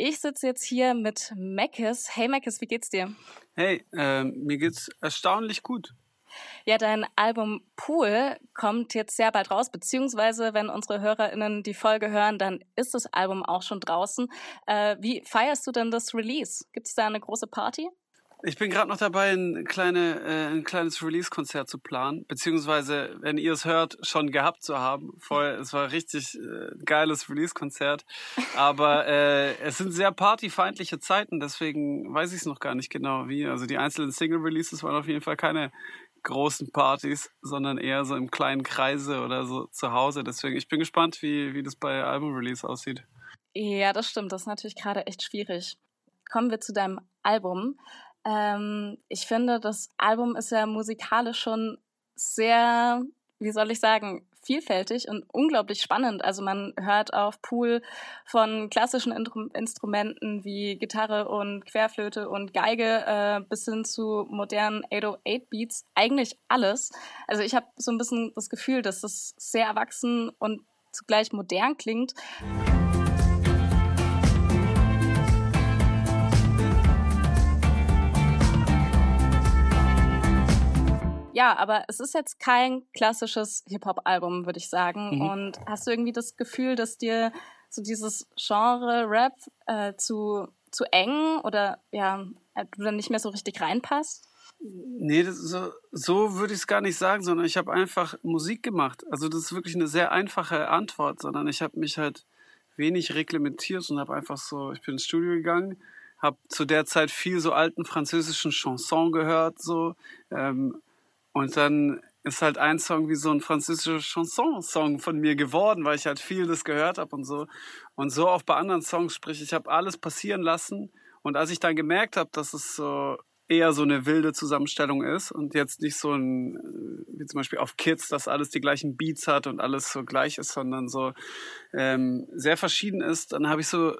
ich sitze jetzt hier mit Meckes. Hey Meckes, wie geht's dir? Hey, äh, mir geht's erstaunlich gut. Ja, dein Album Pool kommt jetzt sehr bald raus, beziehungsweise wenn unsere HörerInnen die Folge hören, dann ist das Album auch schon draußen. Äh, wie feierst du denn das Release? Gibt es da eine große Party? Ich bin gerade noch dabei, ein, kleine, äh, ein kleines Release-Konzert zu planen, beziehungsweise, wenn ihr es hört, schon gehabt zu haben. Voll, es war richtig äh, geiles Release-Konzert, aber äh, es sind sehr partyfeindliche Zeiten, deswegen weiß ich es noch gar nicht genau wie. Also die einzelnen Single-Releases waren auf jeden Fall keine großen Partys, sondern eher so im kleinen Kreise oder so zu Hause. Deswegen, ich bin gespannt, wie, wie das bei Album-Release aussieht. Ja, das stimmt. Das ist natürlich gerade echt schwierig. Kommen wir zu deinem Album. Ähm, ich finde, das Album ist ja musikalisch schon sehr, wie soll ich sagen, vielfältig und unglaublich spannend. Also man hört auf Pool von klassischen Instrumenten wie Gitarre und Querflöte und Geige äh, bis hin zu modernen 808 Beats eigentlich alles. Also ich habe so ein bisschen das Gefühl, dass es sehr erwachsen und zugleich modern klingt. Ja, aber es ist jetzt kein klassisches Hip-Hop-Album, würde ich sagen. Mhm. Und hast du irgendwie das Gefühl, dass dir so dieses Genre Rap äh, zu, zu eng oder ja, äh, du dann nicht mehr so richtig reinpasst? Nee, so, so würde ich es gar nicht sagen, sondern ich habe einfach Musik gemacht. Also das ist wirklich eine sehr einfache Antwort, sondern ich habe mich halt wenig reglementiert und habe einfach so, ich bin ins Studio gegangen, habe zu der Zeit viel so alten französischen Chanson gehört, so ähm, und dann ist halt ein Song wie so ein französischer Chanson-Song von mir geworden, weil ich halt viel das gehört habe und so. Und so auch bei anderen Songs, sprich, ich habe alles passieren lassen. Und als ich dann gemerkt habe, dass es so eher so eine wilde Zusammenstellung ist und jetzt nicht so ein, wie zum Beispiel auf Kids, dass alles die gleichen Beats hat und alles so gleich ist, sondern so ähm, sehr verschieden ist, dann habe ich so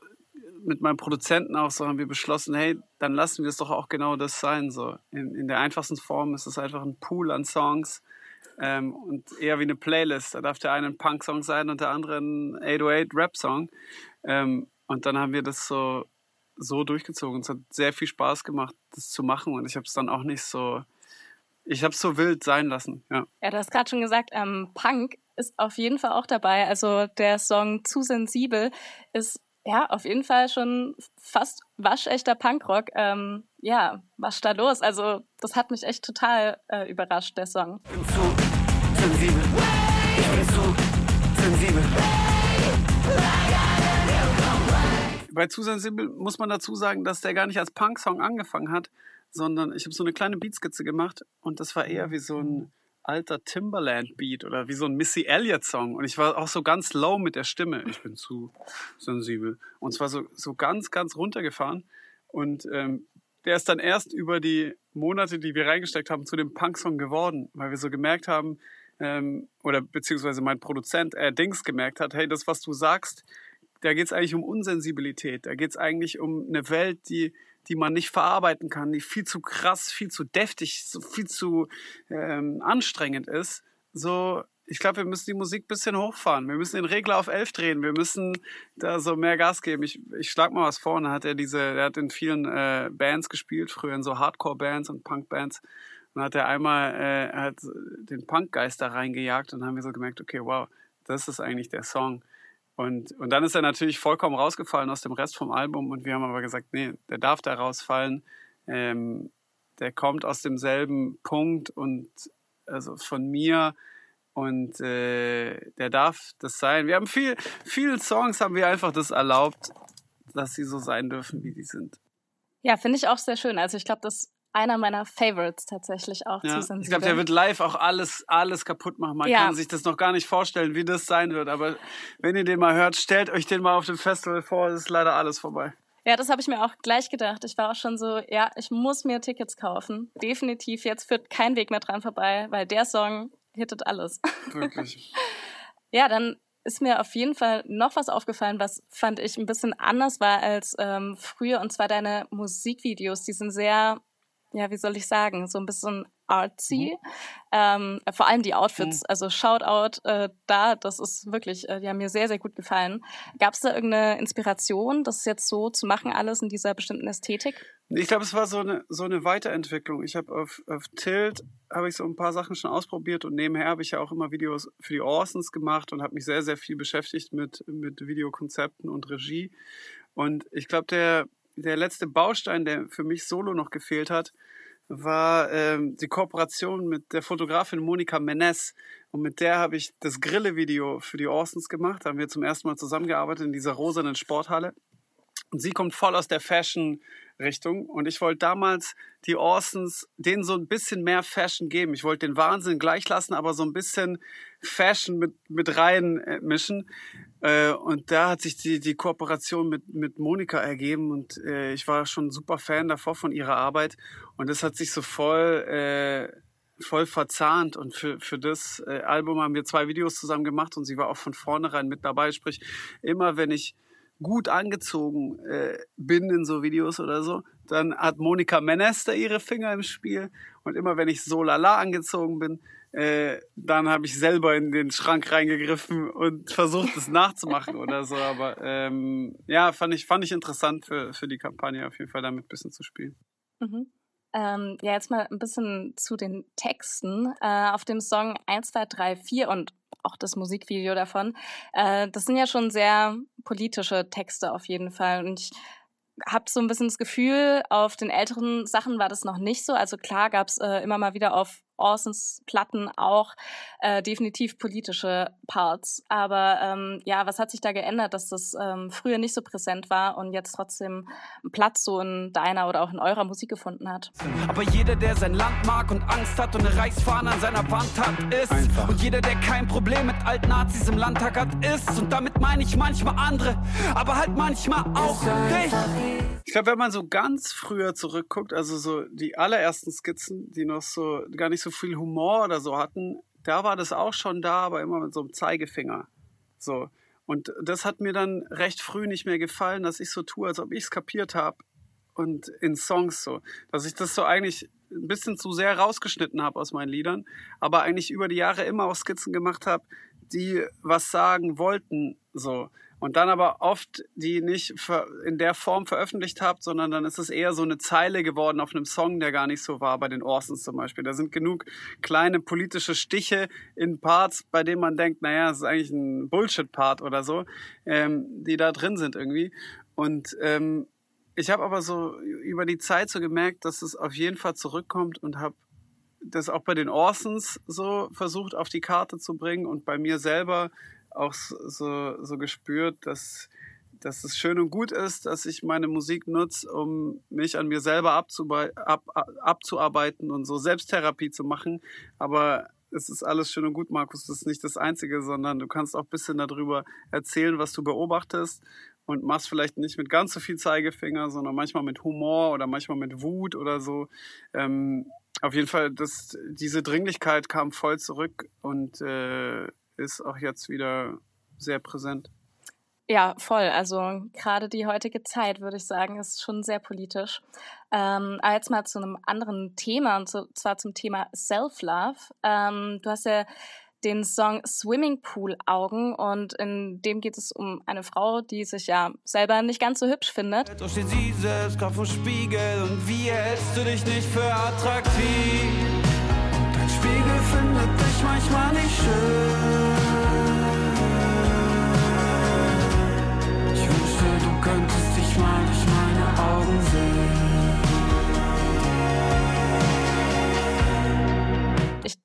mit meinem Produzenten auch so haben wir beschlossen, hey, dann lassen wir es doch auch genau das sein. So in, in der einfachsten Form ist es einfach ein Pool an Songs ähm, und eher wie eine Playlist. Da darf der eine ein Punk-Song sein und der andere ein 808-Rap-Song. Ähm, und dann haben wir das so so durchgezogen. Es hat sehr viel Spaß gemacht, das zu machen und ich habe es dann auch nicht so ich habe es so wild sein lassen, ja. Ja, du hast gerade schon gesagt, ähm, Punk ist auf jeden Fall auch dabei. Also der Song Zu sensibel ist ja, auf jeden Fall schon fast waschechter Punkrock. Ähm, ja, was da los? Also, das hat mich echt total äh, überrascht, der Song. Ich bin zu sensibel. Ich bin zu sensibel. Bei zu sensibel muss man dazu sagen, dass der gar nicht als Punk-Song angefangen hat, sondern ich habe so eine kleine Beatskizze gemacht und das war eher wie so ein alter Timberland-Beat oder wie so ein Missy Elliott-Song. Und ich war auch so ganz low mit der Stimme. Ich bin zu sensibel. Und zwar so, so ganz, ganz runtergefahren. Und ähm, der ist dann erst über die Monate, die wir reingesteckt haben, zu dem Punk-Song geworden, weil wir so gemerkt haben, ähm, oder beziehungsweise mein Produzent, äh, Dings, gemerkt hat, hey, das, was du sagst, da geht es eigentlich um Unsensibilität. Da geht es eigentlich um eine Welt, die die man nicht verarbeiten kann, die viel zu krass, viel zu deftig, viel zu ähm, anstrengend ist. So, ich glaube, wir müssen die Musik ein bisschen hochfahren. Wir müssen den Regler auf 11 drehen. Wir müssen da so mehr Gas geben. Ich, ich schlag mal was vor. Da hat er diese, er hat in vielen äh, Bands gespielt, früher in so Hardcore-Bands und Punk-Bands. Und hat er einmal äh, hat den Punkgeist da reingejagt und haben wir so gemerkt, okay, wow, das ist eigentlich der Song. Und, und dann ist er natürlich vollkommen rausgefallen aus dem Rest vom Album und wir haben aber gesagt, nee, der darf da rausfallen. Ähm, der kommt aus demselben Punkt und also von mir und äh, der darf das sein. Wir haben viel, vielen Songs haben wir einfach das erlaubt, dass sie so sein dürfen, wie die sind. Ja, finde ich auch sehr schön. Also ich glaube, das einer meiner Favorites tatsächlich auch ja, zu sensibel. Ich glaube, der wird live auch alles, alles kaputt machen. Man ja. kann sich das noch gar nicht vorstellen, wie das sein wird. Aber wenn ihr den mal hört, stellt euch den mal auf dem Festival vor. Es ist leider alles vorbei. Ja, das habe ich mir auch gleich gedacht. Ich war auch schon so, ja, ich muss mir Tickets kaufen. Definitiv, jetzt führt kein Weg mehr dran vorbei, weil der Song hittet alles. Wirklich. ja, dann ist mir auf jeden Fall noch was aufgefallen, was fand ich ein bisschen anders war als ähm, früher, und zwar deine Musikvideos. Die sind sehr ja, wie soll ich sagen, so ein bisschen artsy. Mhm. Ähm, vor allem die Outfits, mhm. also Shoutout äh, da, das ist wirklich, äh, die haben mir sehr, sehr gut gefallen. Gab es da irgendeine Inspiration, das jetzt so zu machen, alles in dieser bestimmten Ästhetik? Ich glaube, es war so eine, so eine Weiterentwicklung. Ich habe auf, auf Tilt habe ich so ein paar Sachen schon ausprobiert und nebenher habe ich ja auch immer Videos für die Orsons gemacht und habe mich sehr, sehr viel beschäftigt mit, mit Videokonzepten und Regie. Und ich glaube, der, der letzte Baustein, der für mich solo noch gefehlt hat, war ähm, die Kooperation mit der Fotografin Monika Menes. Und mit der habe ich das Grille-Video für die Orsons gemacht. Da haben wir zum ersten Mal zusammengearbeitet in dieser rosanen Sporthalle. Und sie kommt voll aus der Fashion Richtung. Und ich wollte damals die Orsons denen so ein bisschen mehr Fashion geben. Ich wollte den Wahnsinn gleich lassen, aber so ein bisschen Fashion mit, mit rein äh, und da hat sich die, die Kooperation mit, mit Monika ergeben und äh, ich war schon super Fan davor von ihrer Arbeit. Und das hat sich so voll, äh, voll verzahnt. Und für, für das äh, Album haben wir zwei Videos zusammen gemacht und sie war auch von vornherein mit dabei. Sprich, immer wenn ich gut angezogen äh, bin in so Videos oder so, dann hat Monika Menester ihre Finger im Spiel. Und immer wenn ich so lala angezogen bin, äh, dann habe ich selber in den Schrank reingegriffen und versucht, es nachzumachen oder so. Aber ähm, ja, fand ich, fand ich interessant für, für die Kampagne auf jeden Fall damit ein bisschen zu spielen. Mhm. Ähm, ja, jetzt mal ein bisschen zu den Texten. Äh, auf dem Song 1, 2, 3, 4 und auch das Musikvideo davon. Äh, das sind ja schon sehr politische Texte auf jeden Fall. Und ich habe so ein bisschen das Gefühl, auf den älteren Sachen war das noch nicht so. Also klar gab es äh, immer mal wieder auf Orsons Platten auch äh, definitiv politische Parts. Aber ähm, ja, was hat sich da geändert, dass das ähm, früher nicht so präsent war und jetzt trotzdem einen Platz so in deiner oder auch in eurer Musik gefunden hat? Aber jeder, der sein Land mag und Angst hat und eine Reichsfahne an seiner Wand hat, ist. Einfach. Und jeder, der kein Problem mit alten Nazis im Landtag hat, ist. Und damit meine ich manchmal andere, aber halt manchmal auch dich. Ich glaube, wenn man so ganz früher zurückguckt, also so die allerersten Skizzen, die noch so gar nicht so viel Humor oder so hatten, da war das auch schon da, aber immer mit so einem Zeigefinger. So. Und das hat mir dann recht früh nicht mehr gefallen, dass ich so tue, als ob ich es kapiert habe. Und in Songs so. Dass ich das so eigentlich ein bisschen zu sehr rausgeschnitten habe aus meinen Liedern, aber eigentlich über die Jahre immer auch Skizzen gemacht habe, die was sagen wollten. So und dann aber oft die nicht in der Form veröffentlicht habt, sondern dann ist es eher so eine Zeile geworden auf einem Song, der gar nicht so war, bei den Orsons zum Beispiel. Da sind genug kleine politische Stiche in Parts, bei denen man denkt, naja, das ist eigentlich ein Bullshit-Part oder so, ähm, die da drin sind irgendwie. Und ähm, ich habe aber so über die Zeit so gemerkt, dass es auf jeden Fall zurückkommt und habe das auch bei den Orsons so versucht auf die Karte zu bringen und bei mir selber auch so, so gespürt, dass, dass es schön und gut ist, dass ich meine Musik nutze, um mich an mir selber ab, abzuarbeiten und so Selbsttherapie zu machen. Aber es ist alles schön und gut, Markus. Das ist nicht das Einzige, sondern du kannst auch ein bisschen darüber erzählen, was du beobachtest und machst vielleicht nicht mit ganz so viel Zeigefinger, sondern manchmal mit Humor oder manchmal mit Wut oder so. Ähm, auf jeden Fall, das, diese Dringlichkeit kam voll zurück und äh, ist auch jetzt wieder sehr präsent. Ja, voll. Also gerade die heutige Zeit, würde ich sagen, ist schon sehr politisch. Ähm, aber jetzt mal zu einem anderen Thema, und zwar zum Thema Self-Love. Ähm, du hast ja den Song Swimming Pool Augen und in dem geht es um eine Frau, die sich ja selber nicht ganz so hübsch findet. Doch steht sie selbst gerade vor Spiegel und wie hältst du dich nicht für attraktiv? Dein Spiegel findet dich manchmal nicht schön.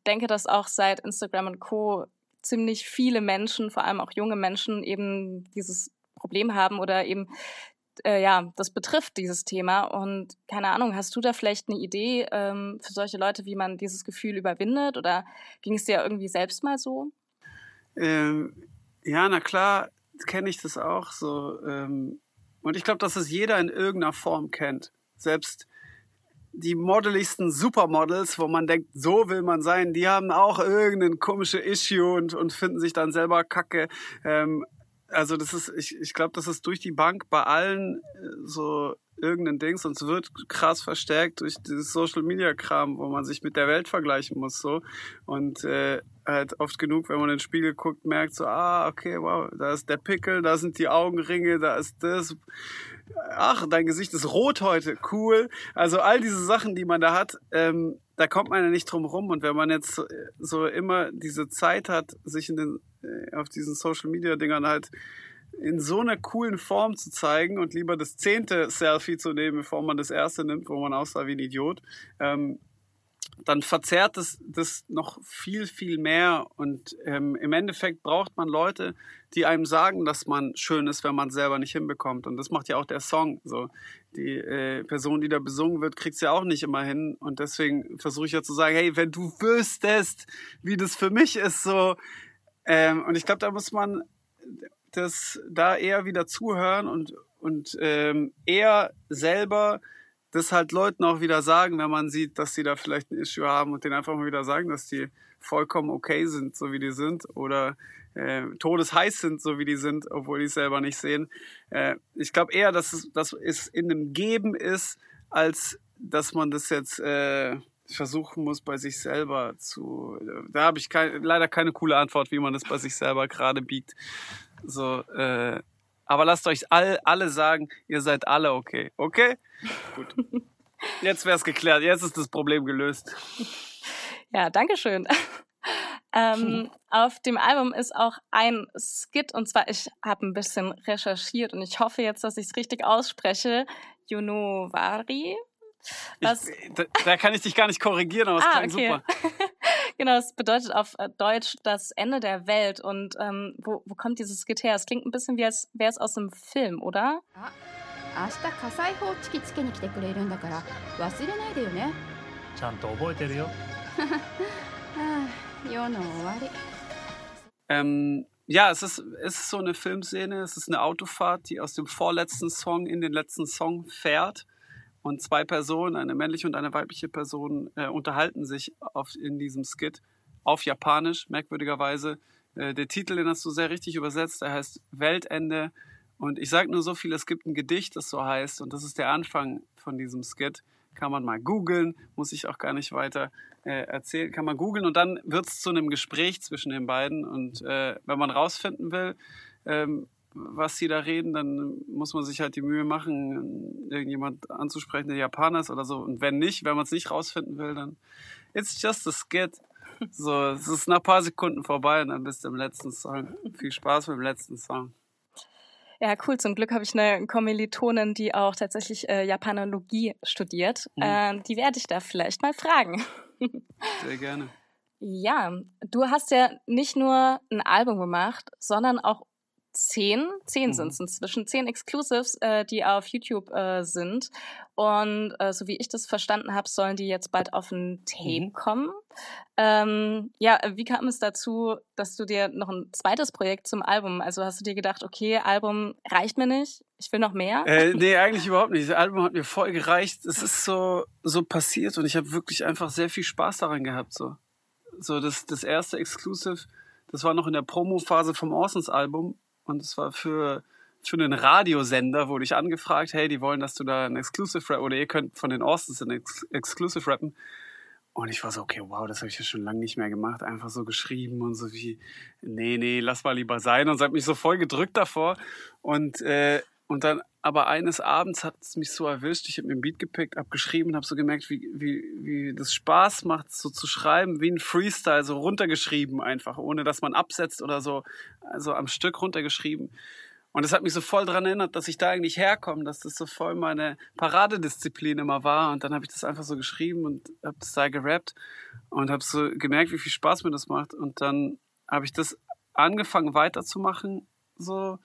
Denke, dass auch seit Instagram und Co. ziemlich viele Menschen, vor allem auch junge Menschen, eben dieses Problem haben oder eben äh, ja, das betrifft dieses Thema. Und keine Ahnung, hast du da vielleicht eine Idee ähm, für solche Leute, wie man dieses Gefühl überwindet? Oder ging es dir irgendwie selbst mal so? Ähm, ja, na klar, kenne ich das auch so. Ähm, und ich glaube, dass es jeder in irgendeiner Form kennt. Selbst die modeligsten Supermodels, wo man denkt, so will man sein, die haben auch irgendein komische Issue und, und finden sich dann selber kacke. Ähm, also das ist, ich, ich glaube, das ist durch die Bank bei allen äh, so irgendein Dings und es wird krass verstärkt durch dieses Social Media Kram, wo man sich mit der Welt vergleichen muss so und äh, halt oft genug, wenn man in den Spiegel guckt, merkt so, ah, okay, wow, da ist der Pickel, da sind die Augenringe, da ist das. Ach, dein Gesicht ist rot heute, cool. Also all diese Sachen, die man da hat, ähm, da kommt man ja nicht drum rum. Und wenn man jetzt so immer diese Zeit hat, sich in den, äh, auf diesen Social Media Dingern halt in so einer coolen Form zu zeigen und lieber das zehnte Selfie zu nehmen, bevor man das erste nimmt, wo man aussah wie ein Idiot, ähm, dann verzerrt es das noch viel, viel mehr. Und ähm, im Endeffekt braucht man Leute, die einem sagen, dass man schön ist, wenn man es selber nicht hinbekommt. Und das macht ja auch der Song. So die äh, Person, die da besungen wird, kriegt es ja auch nicht immer hin. Und deswegen versuche ich ja zu sagen, hey, wenn du wüsstest, wie das für mich ist, so. Ähm, und ich glaube, da muss man das da eher wieder zuhören und, und ähm, eher selber das halt Leuten auch wieder sagen, wenn man sieht, dass sie da vielleicht ein Issue haben und denen einfach mal wieder sagen, dass die vollkommen okay sind, so wie die sind oder äh, todesheiß sind, so wie die sind, obwohl die es selber nicht sehen. Äh, ich glaube eher, dass es, dass es in einem Geben ist, als dass man das jetzt äh, versuchen muss, bei sich selber zu. Da habe ich kein, leider keine coole Antwort, wie man das bei sich selber gerade biegt. So, äh, aber lasst euch all, alle sagen, ihr seid alle okay. Okay? Gut. Jetzt wäre es geklärt. Jetzt ist das Problem gelöst. Ja, danke schön. Ähm, auf dem Album ist auch ein Skit und zwar, ich habe ein bisschen recherchiert und ich hoffe jetzt, dass ich es richtig ausspreche. Junovari. Was? Ich, da, da, kann ich dich gar nicht korrigieren, aber es ah, klingt okay. super. genau, es bedeutet auf äh, Deutsch das Ende der Welt. Und ähm, wo, wo kommt dieses Skit her? Es klingt ein bisschen wie als wäre es aus einem Film, oder? Ah. 明日火災報知器つけに来てくれるんだから忘れないでよねちゃんと覚えてるよ Ähm, ja, es ist, es ist so eine Filmszene, es ist eine Autofahrt, die aus dem vorletzten Song in den letzten Song fährt. Und zwei Personen, eine männliche und eine weibliche Person, äh, unterhalten sich auf, in diesem Skit auf Japanisch, merkwürdigerweise. Äh, der Titel, den hast du sehr richtig übersetzt, der heißt Weltende. Und ich sage nur so viel, es gibt ein Gedicht, das so heißt, und das ist der Anfang von diesem Skit. Kann man mal googeln, muss ich auch gar nicht weiter äh, erzählen, kann man googeln und dann wird es zu einem Gespräch zwischen den beiden. Und äh, wenn man rausfinden will, ähm, was sie da reden, dann muss man sich halt die Mühe machen, irgendjemand anzusprechen, der Japaner ist oder so. Und wenn nicht, wenn man es nicht rausfinden will, dann it's just a skit. So, es ist nach ein paar Sekunden vorbei und dann bist du im letzten Song. Viel Spaß mit dem letzten Song. Ja, cool. Zum Glück habe ich eine Kommilitonin, die auch tatsächlich äh, Japanologie studiert. Mhm. Äh, die werde ich da vielleicht mal fragen. Sehr gerne. Ja, du hast ja nicht nur ein Album gemacht, sondern auch zehn, zehn mhm. sind es inzwischen, zehn Exclusives, äh, die auf YouTube äh, sind. Und äh, so wie ich das verstanden habe, sollen die jetzt bald auf ein Tape mhm. kommen. Ähm, ja, wie kam es dazu, dass du dir noch ein zweites Projekt zum Album, also hast du dir gedacht, okay, Album reicht mir nicht, ich will noch mehr? Äh, nee, eigentlich überhaupt nicht. Das Album hat mir voll gereicht. Es ist so, so passiert und ich habe wirklich einfach sehr viel Spaß daran gehabt. So, so das, das erste Exclusive, das war noch in der Promo-Phase vom Orsons-Album und es war für, für einen Radiosender, wurde ich angefragt, hey, die wollen, dass du da ein Exclusive Rap oder ihr könnt von den Austins ein Ex Exclusive rappen. Und ich war so, okay, wow, das habe ich ja schon lange nicht mehr gemacht. Einfach so geschrieben und so wie, nee, nee, lass mal lieber sein. Und es hat mich so voll gedrückt davor. Und, äh, und dann, aber eines Abends hat es mich so erwischt. Ich habe mir ein Beat gepickt, habe geschrieben und habe so gemerkt, wie, wie, wie das Spaß macht, so zu schreiben, wie ein Freestyle, so runtergeschrieben einfach, ohne dass man absetzt oder so, also am Stück runtergeschrieben. Und das hat mich so voll daran erinnert, dass ich da eigentlich herkomme, dass das so voll meine Paradedisziplin immer war. Und dann habe ich das einfach so geschrieben und habe das da gerappt und habe so gemerkt, wie viel Spaß mir das macht. Und dann habe ich das angefangen weiterzumachen, so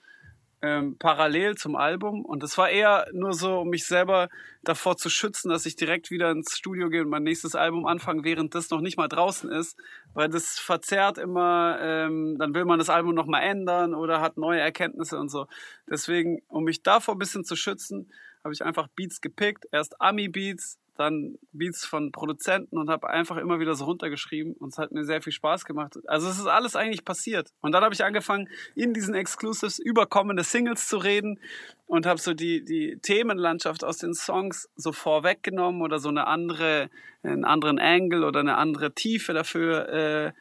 ähm, parallel zum Album. Und das war eher nur so, um mich selber davor zu schützen, dass ich direkt wieder ins Studio gehe und mein nächstes Album anfange, während das noch nicht mal draußen ist. Weil das verzerrt immer, ähm, dann will man das Album noch mal ändern oder hat neue Erkenntnisse und so. Deswegen, um mich davor ein bisschen zu schützen, habe ich einfach Beats gepickt. Erst Ami-Beats, dann Beats von Produzenten und habe einfach immer wieder so runtergeschrieben und es hat mir sehr viel Spaß gemacht. Also es ist alles eigentlich passiert. Und dann habe ich angefangen, in diesen Exclusives über kommende Singles zu reden und habe so die, die Themenlandschaft aus den Songs so vorweggenommen oder so eine andere, einen anderen Angle oder eine andere Tiefe dafür äh,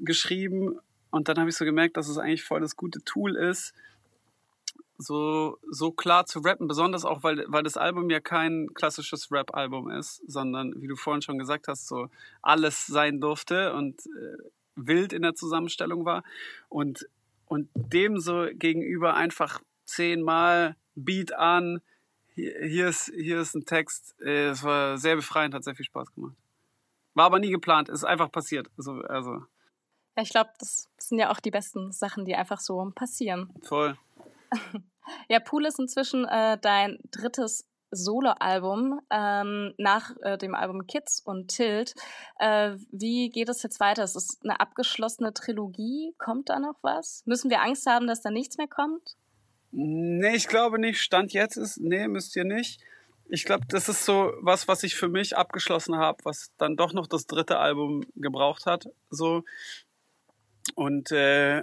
geschrieben. Und dann habe ich so gemerkt, dass es eigentlich voll das gute Tool ist, so, so klar zu rappen, besonders auch, weil, weil das Album ja kein klassisches Rap-Album ist, sondern, wie du vorhin schon gesagt hast, so alles sein durfte und äh, wild in der Zusammenstellung war. Und, und dem so gegenüber einfach zehnmal Beat an, hier, hier, ist, hier ist ein Text, äh, es war sehr befreiend, hat sehr viel Spaß gemacht. War aber nie geplant, ist einfach passiert. Also, also. Ja, ich glaube, das sind ja auch die besten Sachen, die einfach so passieren. Voll. Ja, Pool ist inzwischen äh, dein drittes Soloalbum ähm, nach äh, dem Album Kids und Tilt. Äh, wie geht es jetzt weiter? Ist es eine abgeschlossene Trilogie? Kommt da noch was? Müssen wir Angst haben, dass da nichts mehr kommt? Nee, ich glaube nicht. Stand jetzt ist, nee, müsst ihr nicht. Ich glaube, das ist so was, was ich für mich abgeschlossen habe, was dann doch noch das dritte Album gebraucht hat. So. Und äh,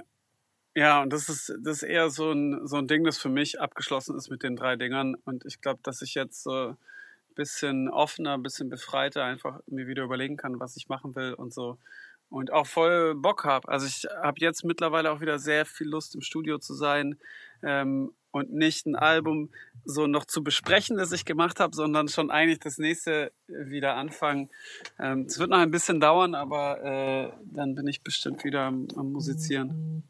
ja, und das ist, das ist eher so ein, so ein Ding, das für mich abgeschlossen ist mit den drei Dingern. Und ich glaube, dass ich jetzt so ein bisschen offener, ein bisschen befreiter einfach mir wieder überlegen kann, was ich machen will und so. Und auch voll Bock habe. Also ich habe jetzt mittlerweile auch wieder sehr viel Lust im Studio zu sein ähm, und nicht ein Album so noch zu besprechen, das ich gemacht habe, sondern schon eigentlich das nächste wieder anfangen. Ähm, es wird noch ein bisschen dauern, aber äh, dann bin ich bestimmt wieder am, am Musizieren.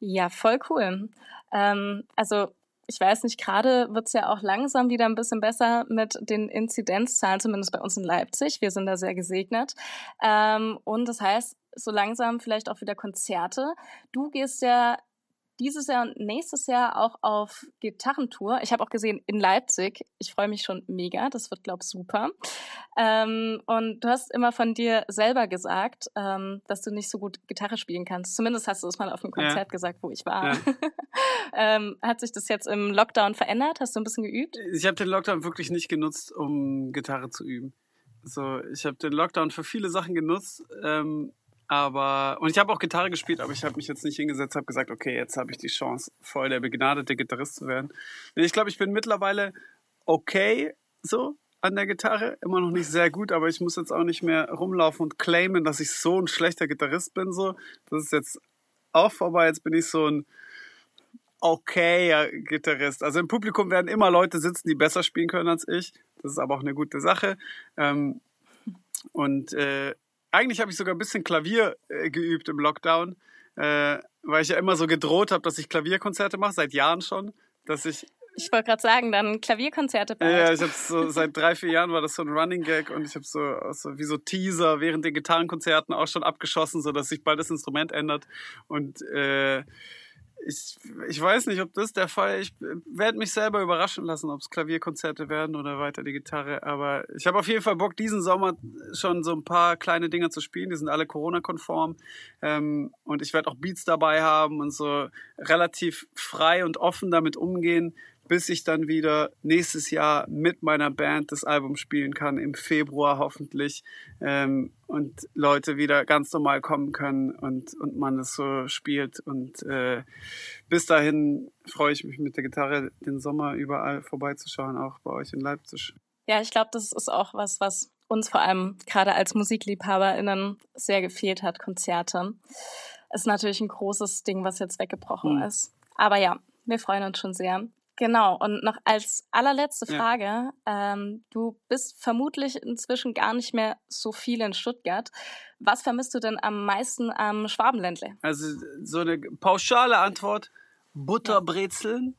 Ja, voll cool. Ähm, also ich weiß nicht, gerade wird es ja auch langsam wieder ein bisschen besser mit den Inzidenzzahlen, zumindest bei uns in Leipzig. Wir sind da sehr gesegnet. Ähm, und das heißt, so langsam vielleicht auch wieder Konzerte. Du gehst ja dieses Jahr und nächstes Jahr auch auf Gitarrentour. Ich habe auch gesehen in Leipzig. Ich freue mich schon mega. Das wird, glaube ich, super. Ähm, und du hast immer von dir selber gesagt, ähm, dass du nicht so gut Gitarre spielen kannst. Zumindest hast du es mal auf einem Konzert ja. gesagt, wo ich war. Ja. ähm, hat sich das jetzt im Lockdown verändert? Hast du ein bisschen geübt? Ich habe den Lockdown wirklich nicht genutzt, um Gitarre zu üben. So, ich habe den Lockdown für viele Sachen genutzt. Ähm, aber, und ich habe auch Gitarre gespielt, aber ich habe mich jetzt nicht hingesetzt, habe gesagt, okay, jetzt habe ich die Chance, voll der begnadete Gitarrist zu werden. Ich glaube, ich bin mittlerweile okay so an der Gitarre, immer noch nicht sehr gut, aber ich muss jetzt auch nicht mehr rumlaufen und claimen, dass ich so ein schlechter Gitarrist bin. So, das ist jetzt auch vorbei. Jetzt bin ich so ein okayer Gitarrist. Also im Publikum werden immer Leute sitzen, die besser spielen können als ich. Das ist aber auch eine gute Sache. Ähm, und äh, eigentlich habe ich sogar ein bisschen Klavier äh, geübt im Lockdown, äh, weil ich ja immer so gedroht habe, dass ich Klavierkonzerte mache, seit Jahren schon. Dass ich ich wollte gerade sagen, dann Klavierkonzerte bald. Ja, ich habe so seit drei, vier Jahren war das so ein Running Gag und ich habe so, so wie so Teaser während den Gitarrenkonzerten auch schon abgeschossen, so dass sich bald das Instrument ändert. Und äh, ich, ich weiß nicht, ob das der Fall ist. Ich werde mich selber überraschen lassen, ob es Klavierkonzerte werden oder weiter die Gitarre. Aber ich habe auf jeden Fall Bock, diesen Sommer schon so ein paar kleine Dinge zu spielen. Die sind alle Corona-konform. Ähm, und ich werde auch Beats dabei haben und so relativ frei und offen damit umgehen, bis ich dann wieder nächstes Jahr mit meiner Band das Album spielen kann, im Februar hoffentlich, ähm, und Leute wieder ganz normal kommen können und, und man es so spielt. Und äh, bis dahin freue ich mich mit der Gitarre den Sommer überall vorbeizuschauen, auch bei euch in Leipzig. Ja, ich glaube, das ist auch was, was uns vor allem gerade als MusikliebhaberInnen sehr gefehlt hat, Konzerte. Ist natürlich ein großes Ding, was jetzt weggebrochen mhm. ist. Aber ja, wir freuen uns schon sehr. Genau, und noch als allerletzte Frage, ja. ähm, du bist vermutlich inzwischen gar nicht mehr so viel in Stuttgart. Was vermisst du denn am meisten am Schwabenländle? Also so eine pauschale Antwort, Butterbrezeln.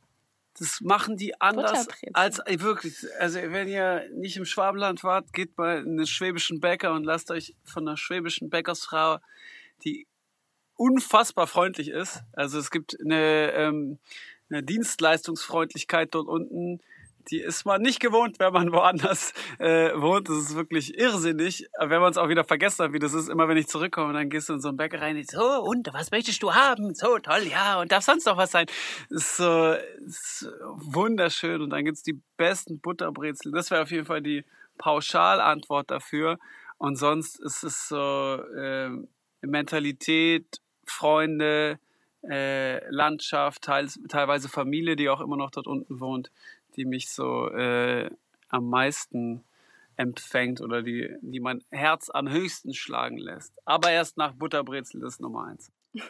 Das machen die anders als wirklich. Also wenn ihr nicht im Schwabenland wart, geht bei einem schwäbischen Bäcker und lasst euch von einer schwäbischen Bäckersfrau, die unfassbar freundlich ist. Also es gibt eine ähm, eine Dienstleistungsfreundlichkeit dort unten, die ist man nicht gewohnt, wenn man woanders äh, wohnt. Das ist wirklich irrsinnig. Aber wenn man es auch wieder vergessen hat, wie das ist, immer wenn ich zurückkomme, dann gehst du in so einen Bäcker rein, so, und was möchtest du haben? So toll, ja, und darf sonst noch was sein? Ist so ist wunderschön. Und dann gibt's die besten Butterbrezeln. Das wäre auf jeden Fall die Pauschalantwort dafür. Und sonst ist es so äh, Mentalität, Freunde, äh, Landschaft, teils, teilweise Familie, die auch immer noch dort unten wohnt, die mich so äh, am meisten empfängt oder die, die mein Herz am höchsten schlagen lässt. Aber erst nach Butterbrezel ist Nummer eins.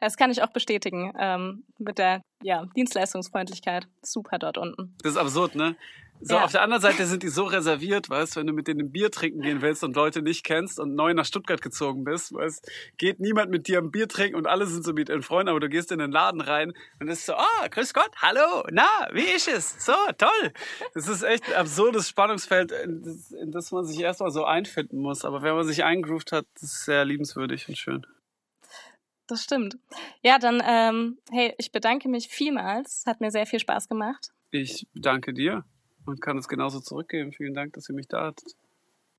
Das kann ich auch bestätigen ähm, mit der ja, Dienstleistungsfreundlichkeit. Super dort unten. Das ist absurd, ne? So, ja. auf der anderen Seite sind die so reserviert, weißt, wenn du mit denen ein Bier trinken gehen willst und Leute nicht kennst und neu nach Stuttgart gezogen bist, weißt, geht niemand mit dir ein Bier trinken und alle sind so mit ihren Freunden, aber du gehst in den Laden rein und ist so, ah, oh, grüß Gott, hallo, na, wie ist es? So, toll. Das ist echt ein absurdes Spannungsfeld, in das, in das man sich erstmal so einfinden muss. Aber wenn man sich eingroovt hat, das ist sehr liebenswürdig und schön. Das stimmt. Ja, dann, ähm, hey, ich bedanke mich vielmals. Hat mir sehr viel Spaß gemacht. Ich danke dir und kann es genauso zurückgeben. Vielen Dank, dass ihr mich da hattet.